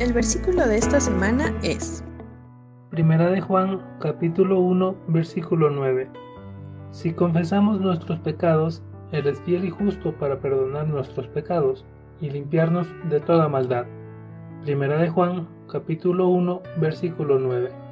El versículo de esta semana es Primera de Juan, capítulo 1, versículo 9. Si confesamos nuestros pecados, Él es fiel y justo para perdonar nuestros pecados y limpiarnos de toda maldad. Primera de Juan, capítulo 1, versículo 9.